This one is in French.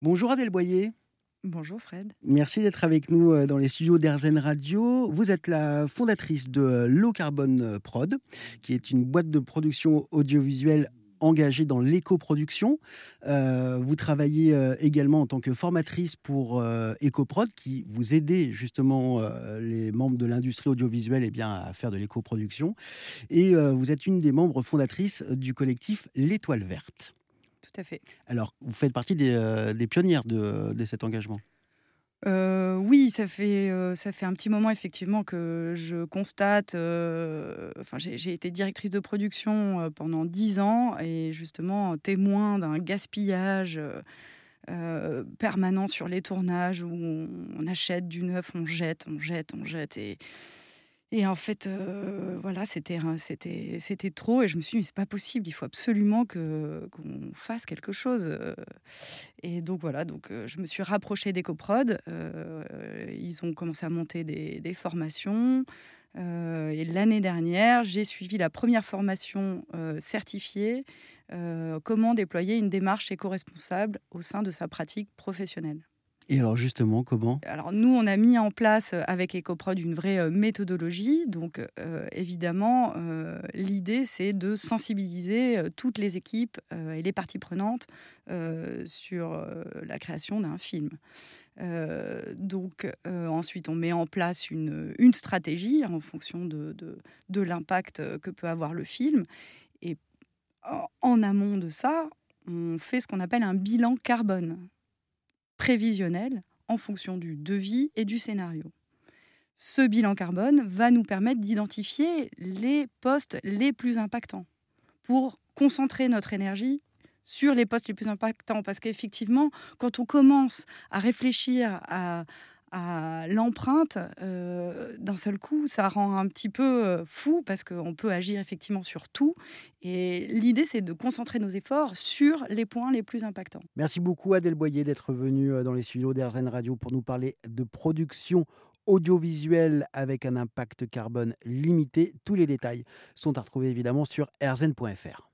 Bonjour Adèle Boyer. Bonjour Fred. Merci d'être avec nous euh, dans les studios d'Airzen Radio. Vous êtes la fondatrice de euh, Low Carbon euh, Prod, qui est une boîte de production audiovisuelle engagée dans l'éco-production. vous travaillez également en tant que formatrice pour EcoProd, qui vous aidez justement les membres de l'industrie audiovisuelle eh bien, à faire de l'éco-production. Et vous êtes une des membres fondatrices du collectif L'Étoile Verte. Tout à fait. Alors, vous faites partie des, euh, pionnières de, cet engagement? Euh, oui, ça fait, euh, ça fait un petit moment effectivement que je constate. enfin, j'ai été directrice de production pendant dix ans et justement témoin d'un gaspillage permanent sur les tournages où on, on, achète du neuf, on jette, on jette, on jette et et en fait, euh, voilà, c'était, c'était, c'était trop. Et je me suis dit, mais c'est pas possible, il faut absolument qu'on fasse quelque chose. Euh. Et donc voilà, donc, euh, je me suis rapprochée d'EcoProd. ils ont commencé à monter des, des formations. et l'année dernière, j'ai suivi la première formation certifiée comment déployer une démarche éco-responsable au sein de sa pratique professionnelle. Et alors justement, comment Alors nous, on a mis en place euh, avec EcoProd une vraie euh, méthodologie. Donc euh, évidemment, l'idée, c'est de sensibiliser toutes les équipes et les parties prenantes sur la création d'un film. donc ensuite, on met en place une, stratégie en fonction de l'impact que peut avoir le film. Et en amont de ça, on fait ce qu'on appelle un bilan carbone prévisionnel en fonction du devis et du scénario. Ce bilan carbone va nous permettre d'identifier les postes les plus impactants pour concentrer notre énergie sur les postes les plus impactants. Parce qu'effectivement, quand on commence à réfléchir à, à l'empreinte, euh, d'un seul coup, ça rend un petit peu euh, fou parce qu'on peut agir effectivement sur tout. Et l'idée, c'est de concentrer nos efforts sur les points les plus impactants. Merci beaucoup Adèle Boyer d'être venue euh, dans les studios d'Airzen Radio pour nous parler de production audiovisuelle avec un impact carbone limité. Tous les détails sont à retrouver évidemment sur airzen.fr.